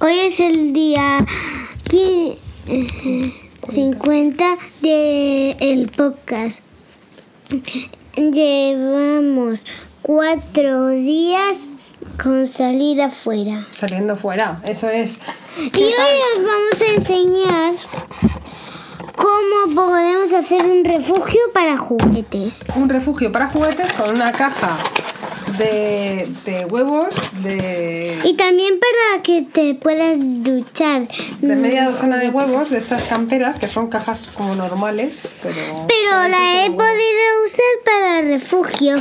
Hoy es el día qui- eh, 50 del podcast. Llevamos cuatro días con salir afuera. Saliendo fuera, eso es. Y hoy os vamos a enseñar cómo podemos hacer un refugio para juguetes. Un refugio para juguetes con una caja de, de huevos de, Y también para que te puedas duchar. de media docena de huevos de estas camperas que son cajas como normales, pero. Pero la he podido usar para refugio.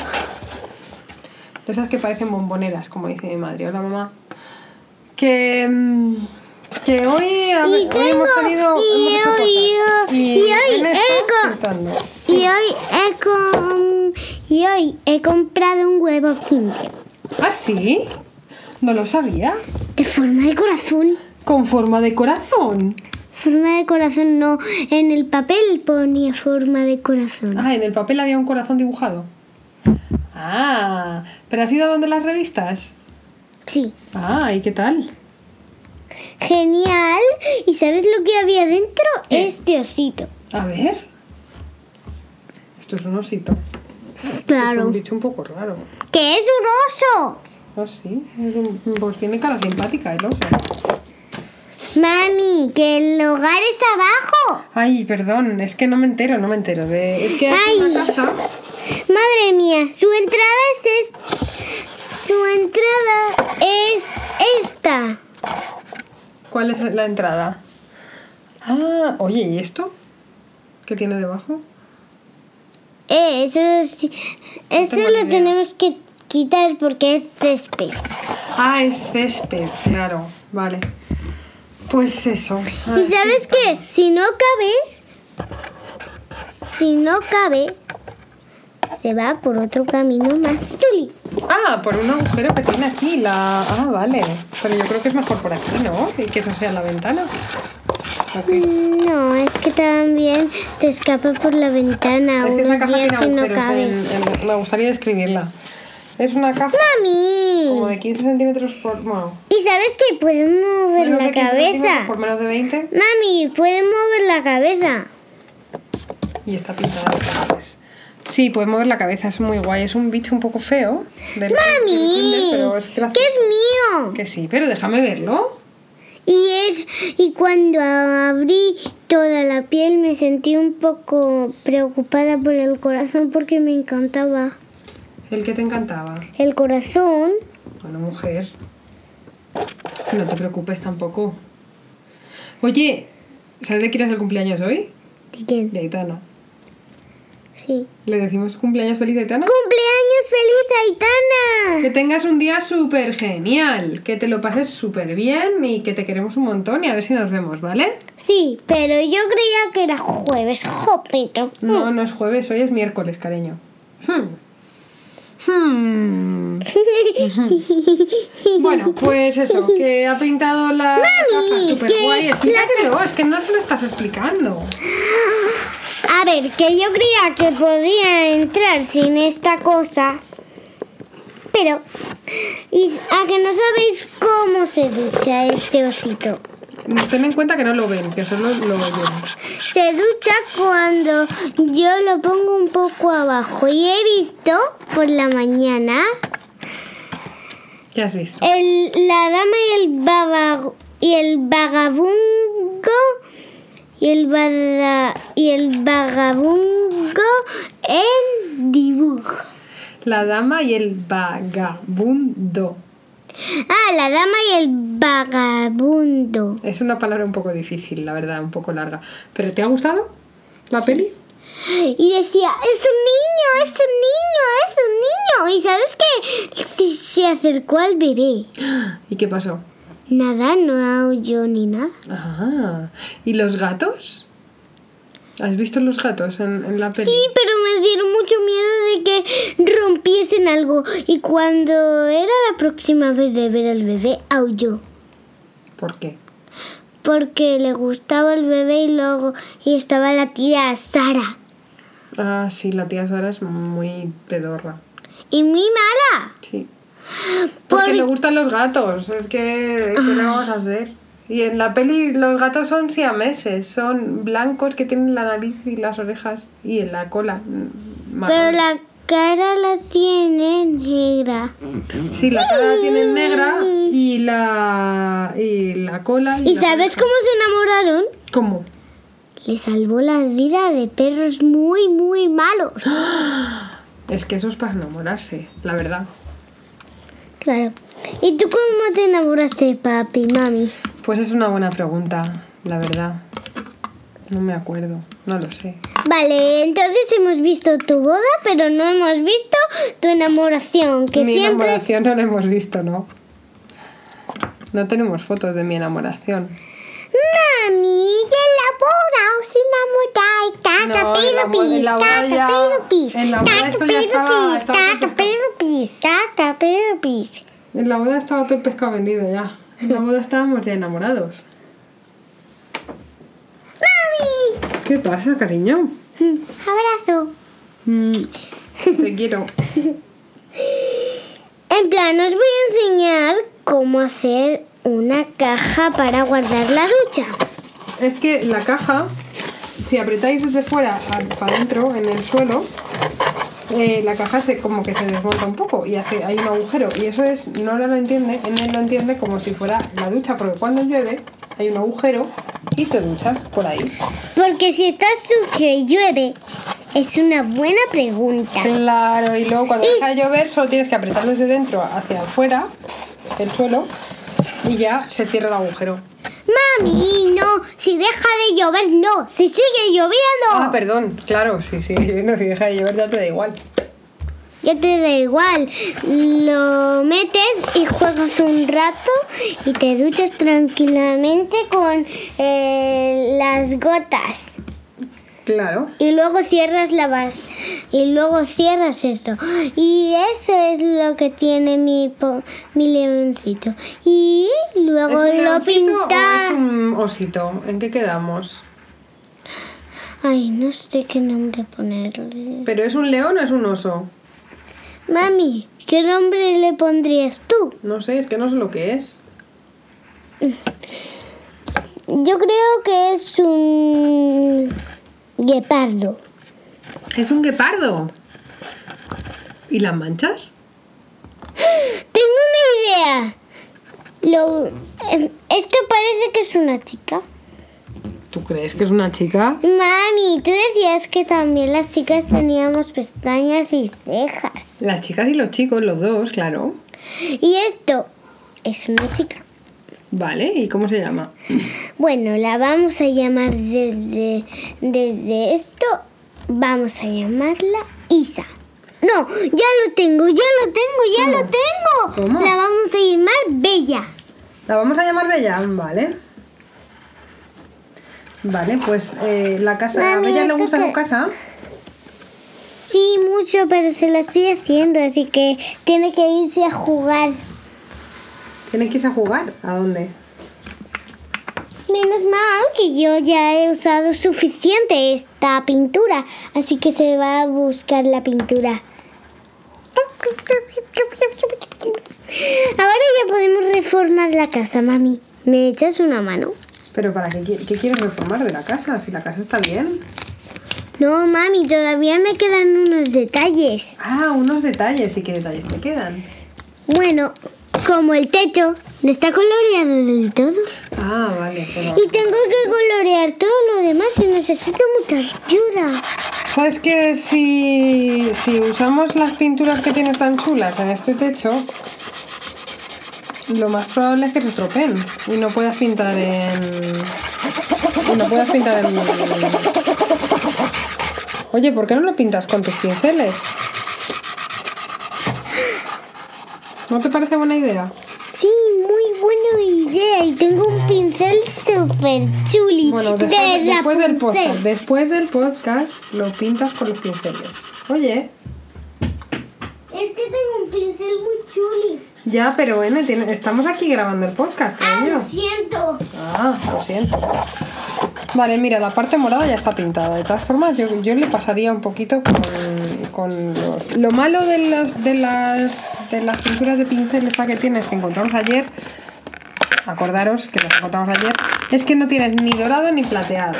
De esas que parecen bomboneras, como dice mi madre. Hola mamá. Que. mm, Que hoy, Y hoy hemos tenido. y hemos hoy- cosas. y hoy he. Y hoy he y hoy he comprado un huevo Kinder ¿Ah, sí? No lo sabía. de forma de corazón. Con forma de corazón. Forma de corazón no, en el papel ponía forma de corazón. Ah, en el papel había un corazón dibujado. Ah, ¿pero has ido donde las revistas? Sí. Ah, ¿y qué tal? Genial. ¿Y sabes lo que había dentro? ¿Qué? Este osito. A ver. Esto es un osito. Es un Claro. bicho un poco raro. ¿Qué es un oso? Ah, sí. Es un- pues tiene cara simpática el oso. Mami, que el hogar está abajo. Ay, perdón, es que no me entero, no me entero. De... Es que hay Ay. una casa. Madre mía, su entrada es, es- su entrada es esta. ¿Cuál es la entrada? Ah, oye, ¿y esto? ¿Qué tiene debajo? Eh, eso sí- eso lo tenemos que quitar porque es césped. Ah, es césped, claro. Vale. Pues eso. Y sabes qué, si no cabe, si no cabe, se va por otro camino más chuli. Ah, por un agujero que tiene aquí la... Ah, vale. Pero yo creo que es mejor por aquí, ¿no? Y que eso sea la ventana. No, es que también se escapa por la ventana Es que esa caja tiene no cabe. en- en- me gustaría describirla. Es una caja como Mami, de 15 centímetros por... Bueno, ¿y sabes que puedes mover la de 15 centímetros cabeza? por menos de 20. Mami, puedes mover la cabeza. Y está pintada de colores. Sí, puede mover la cabeza, es muy guay. Es un bicho un poco feo. del- del Mami, Kinder, pero es que es mío. Que sí, pero déjame verlo. Y es y cuando abrí toda la piel me sentí un poco preocupada por el corazón porque me encantaba. El que te encantaba. El corazón, Bueno, mujer. No te preocupes tampoco. Oye, ¿sabes de quién es el cumpleaños hoy? ¿de quién? De Aitana. Sí. ¿Le decimos cumpleaños feliz Aitana? ¡Cumpleaños feliz, Que Aitana! tengas un día súper genial, que te lo pases súper bien y que te queremos un montón y a ver si nos vemos, ¿vale? Sí, pero yo creía que era jueves, jopito. No, no es jueves, hoy es miércoles, cariño. Hmm. Hmm. Bueno, pues eso, que ha pintado la caja súper guay. que Explícaselo, es que no se lo estás explicando. A ver, que yo creía que podía entrar sin esta cosa. Pero, y a que no sabéis cómo se ducha este osito. Ten en cuenta que no lo ven, que solo lo oyen. Se ducha cuando yo lo pongo un poco abajo. Y he visto por la mañana ¿Qué has visto? el, la dama y el, baba- y el vagabundo y el, bada- y el vagabundo en dibujo. La dama y el vagabundo. Ah, la dama y el vagabundo. Es una palabra un poco difícil, la verdad, un poco larga. ¿Pero te ha gustado la peli? Y decía, es un niño, es un niño, es un niño. ¿Y sabes qué? Se acercó al bebé. ¿Y qué pasó? Nada, no aulló ni nada. Ah, ¿y los gatos? ¿Has visto los gatos en, en la peli? Sí, pero me dieron mucho miedo de que rompiesen algo. Y cuando era la próxima vez de ver al bebé, aulló. ¿Por qué? Porque le gustaba el bebé y luego y estaba la tía Sara. Ah, sí, la tía Sara es muy pedorra. Y muy mala. Sí. Porque Por- le gustan los gatos. Es que, ¿qué le vamos a hacer? Y en la peli los gatos son siameses. Son blancos que tienen la nariz y las orejas y en la cola. mm, Pero la cara la tiene negra. Sí, la cara la tienen negra y la, y la cola. Y, ¿Y las sabes cómo se enamoraron? ¿Cómo? Le salvó la vida de perros muy, muy malos. Es que eso es para enamorarse, la verdad. Claro. ¿Y tú cómo te enamoraste de papi, mami? Pues es una buena pregunta, la verdad. No me acuerdo, no lo sé. Vale, entonces hemos visto tu boda, pero no hemos visto tu enamoración, que mi siempre enamoración no la hemos visto, ¿no? No tenemos fotos de mi enamoración. Mami, ya la boda, os enamoráis, taca, No, en la pero la pis, la ya pero pis, taca, pero pis. En la boda estaba todo el pescado vendido ya. En la boda estábamos ya enamorados. Mami, ¿Qué pasa, cariño? abrazo. Mm, te quiero. En plan, os voy a enseñar cómo hacer una caja para guardar la ducha. Es que la caja, si apretáis desde fuera para adentro en el suelo, eh, la caja se como que se desmonta un poco y hace hay un agujero y eso es no lo entiende, él lo entiende como si fuera la ducha porque cuando llueve hay un agujero y te duchas por ahí. Porque si está sucio y llueve, es una buena pregunta. Claro, y luego cuando Y- deja de llover solo tienes que apretar desde dentro hacia afuera el suelo y ya se cierra el agujero. Mami, no, si deja de llover, no, si sigue lloviendo. Ah, perdón, claro, sí, sí, no, si deja de llover ya te da igual. Ya te da igual, lo metes y juegas un rato y te duchas tranquilamente con eh, las gotas. Claro. Y luego cierras la vas y luego cierras esto. Y eso es lo que tiene mi, po- mi leoncito. Y luego ¿Es un lo o pinta. es un osito? ¿En qué quedamos? Ay, no sé qué nombre ponerle. ¿Pero es un león o es un oso? Mami, ¿qué nombre le pondrías tú? No sé, es que no sé lo que es. Yo creo que es un guepardo. Es un guepardo. ¿Y las manchas? Tengo una idea. Lo, eh, esto parece que es una chica. ¿Tú crees que es una chica? Mami, tú decías que también las chicas teníamos pestañas y cejas. Las chicas y los chicos, los dos, claro. Y esto es una chica. Vale, ¿y cómo se llama? Bueno, la vamos a llamar desde, desde esto. Vamos a llamarla Isa. No, ya lo tengo, ya lo tengo, ya ¿Cómo? lo tengo. ¿Cómo? La vamos a llamar Bella. La vamos a llamar Bella, vale. Vale, pues eh, la casa. ¿A Mami, Bella le ¿esto gusta su casa? Sí, mucho, pero se la estoy haciendo, así que tiene que irse a jugar. Tiene que irse a jugar. ¿A dónde? Menos mal que yo ya he usado suficiente esta pintura, así que se va a buscar la pintura. Ahora ya podemos reformar la casa, mami. ¿Me echas una mano? ¿Pero para qué, qué quieres reformar de la casa? Si la casa está bien. No, mami, todavía me quedan unos detalles. Ah, unos detalles. ¿Y qué detalles te quedan? Bueno, como el techo no está coloreado del todo. Ah, vale. pero- Y tengo que colorear todo lo demás y necesito mucha ayuda. ¿Sabes que si, si usamos las pinturas que tienes tan chulas en este techo, lo más probable es que se estropeen y no puedas pintar en. y no puedas pintar en. Oye, ¿por qué no lo pintas con tus pinceles? ¿No te parece buena idea? Sí, muy buena idea. Y tengo un pincel súper chuli. Bueno, de después, después del podcast, después del podcast lo pintas con los pinceles. Oye, Es que tengo un pincel muy chuli. ya, pero tiene- estamos aquí grabando el podcast, Ah, lo siento. Ah, lo siento. Vale, mira, la parte morada ya está pintada. De todas formas, yo, yo le pasaría un poquito con, con los... Lo malo de, los, de, las, de las pinturas de pincel esta que tienes que encontramos ayer, acordaros que las encontramos ayer, es que no tienes ni dorado ni plateado.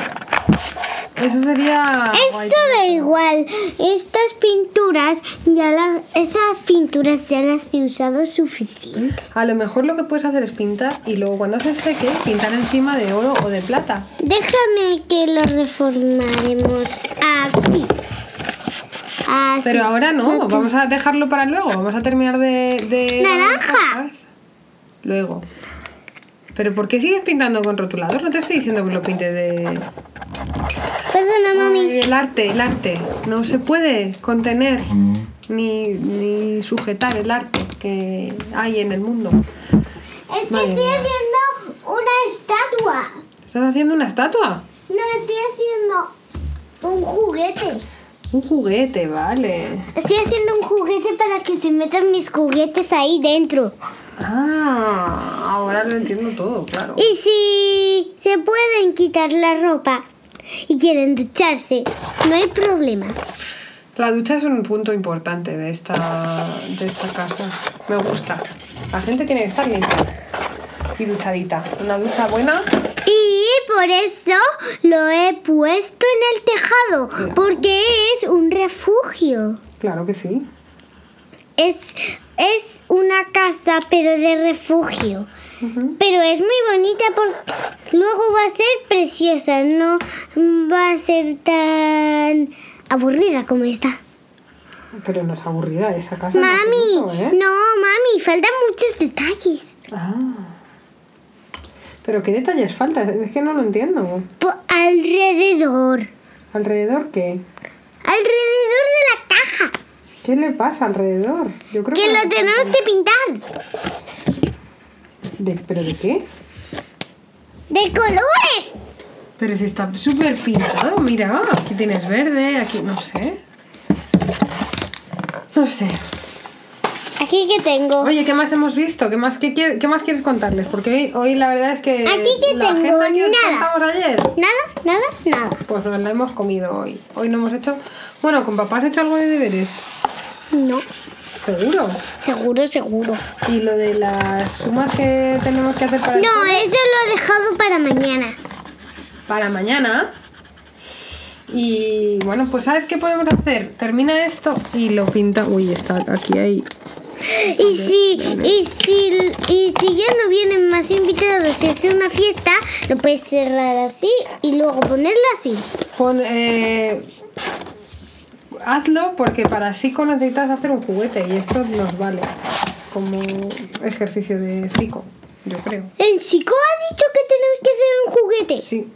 Eso sería... Eso da igual. Estas pinturas, ya las, esas pinturas ya las he usado suficiente. A lo mejor lo que puedes hacer es pintar y luego cuando se seque, pintar encima de oro o de plata. Déjame que lo reformaremos aquí. Así. Pero ahora no, vamos a dejarlo para luego, vamos a terminar de... de Naranja. Luego. Pero ¿por qué sigues pintando con rotulador? No te estoy diciendo que lo pintes de... Perdona, mami. Ay, El arte, el arte. No se puede contener ni, ni sujetar el arte que hay en el mundo. Es que Madre estoy mía. haciendo una estatua. ¿Estás haciendo una estatua? No, estoy haciendo un juguete. Un juguete, vale. Estoy haciendo un juguete para que se metan mis juguetes ahí dentro. Ah, ahora lo entiendo todo, claro. Y si se pueden quitar la ropa y quieren ducharse, no hay problema. La ducha es un punto importante de esta, de esta casa. Me gusta. La gente tiene que estar limpia y duchadita. Una ducha buena. Y por eso lo he puesto en el tejado, porque es un refugio. Claro que sí. Es, es una casa, pero de refugio. Pero es muy bonita porque luego va a ser preciosa, no va a ser tan aburrida como esta. Pero no es aburrida esa casa. no Mami, mucho, ¿eh? no, mami, faltan muchos detalles. Ah. Pero qué detalles faltan, es que no lo entiendo. Po- alrededor. ¿Alrededor qué? Alrededor de la caja. ¿Qué le pasa alrededor? Yo creo Que que lo tenemos falta- que pintar. ¿De- ¿Pero de qué? De colores. Pero si está súper pintado, mira, aquí tienes verde, aquí no sé. No sé. Aquí que tengo. Oye, ¿qué más hemos visto? ¿Qué más, qué, qué más quieres contarles? Porque hoy, hoy la verdad es que Aquí que la tengo que nada. contamos ayer, Nada, nada, nada. pues nos la hemos comido hoy. Hoy no hemos hecho... Bueno, ¿con papá has hecho algo de deberes? No, Seguro. seguro, seguro. Y lo de las sumas que tenemos que hacer para, No, eso lo he dejado para mañana. para mañana. Y bueno, pues ¿sabes qué podemos hacer? Termina esto y lo pinta... Uy, está aquí ahí. Y si, y si, y si ya no vienen más invitados y es una fiesta, lo puedes cerrar así y luego ponerlo así. Pon, eh, hazlo porque para psico necesitas hacer un juguete y esto nos vale como ejercicio de psico, yo creo. El chico ha dicho que tenemos que hacer un juguete. Sí,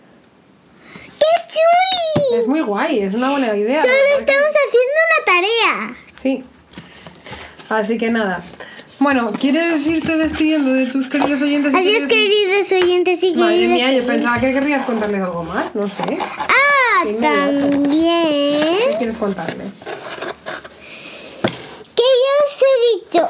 ¡Qué chuli! es muy guay, es una buena idea. Solo estamos haciendo una tarea. Sí. Así que nada. Bueno, ¿quieres irte despidiendo de tus queridos oyentes? y Adiós, queridos- queridos oyentes y Madre queridas mía, yo oyentes. pensaba que querrías contarles algo más, no sé. Ah, Inmediato. ¿Qué también quieres contarles? que yo os he dicho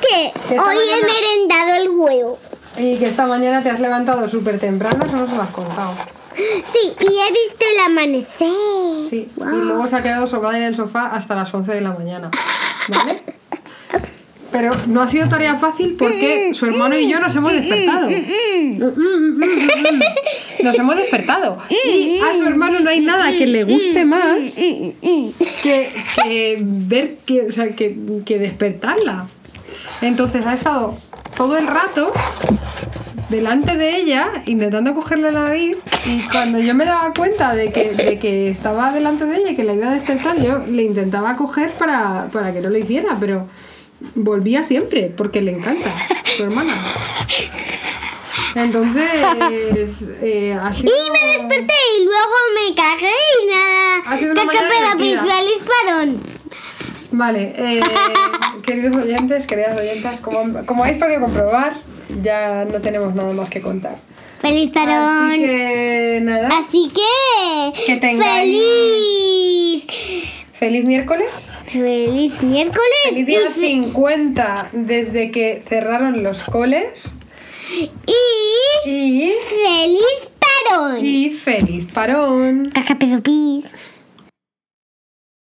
que esta hoy he mañana- merendado el huevo. Y que esta mañana te has levantado súper temprano, eso no se lo has contado. Sí, y he visto el amanecer. Sí, y luego se ha quedado sobrada en el sofá hasta las 11 de la mañana. ¿Vale? Pero no ha sido tarea fácil porque su hermano y yo nos hemos despertado. Nos hemos despertado. Y a su hermano no hay nada que le guste más que, que ver que, o sea, que, que despertarla. Entonces ha estado todo el rato delante de ella intentando cogerle la nariz y cuando yo me daba cuenta de que, de que estaba delante de ella y que la iba a despertar yo le intentaba coger para, para que no lo hiciera pero volvía siempre porque le encanta su hermana entonces eh, sido- Y me desperté y luego me cagué y nada. Caca. Vale, eh, queridos oyentes, queridas oyentas, como, como habéis podido comprobar, ya no tenemos nada más que contar. Feliz parón. Así que nada, Así que, Que tengáis- feliz, feliz miércoles. Feliz miércoles Feliz y, día fe- 50 desde que cerraron los coles. y Y, feliz parón. y feliz parón. Pis.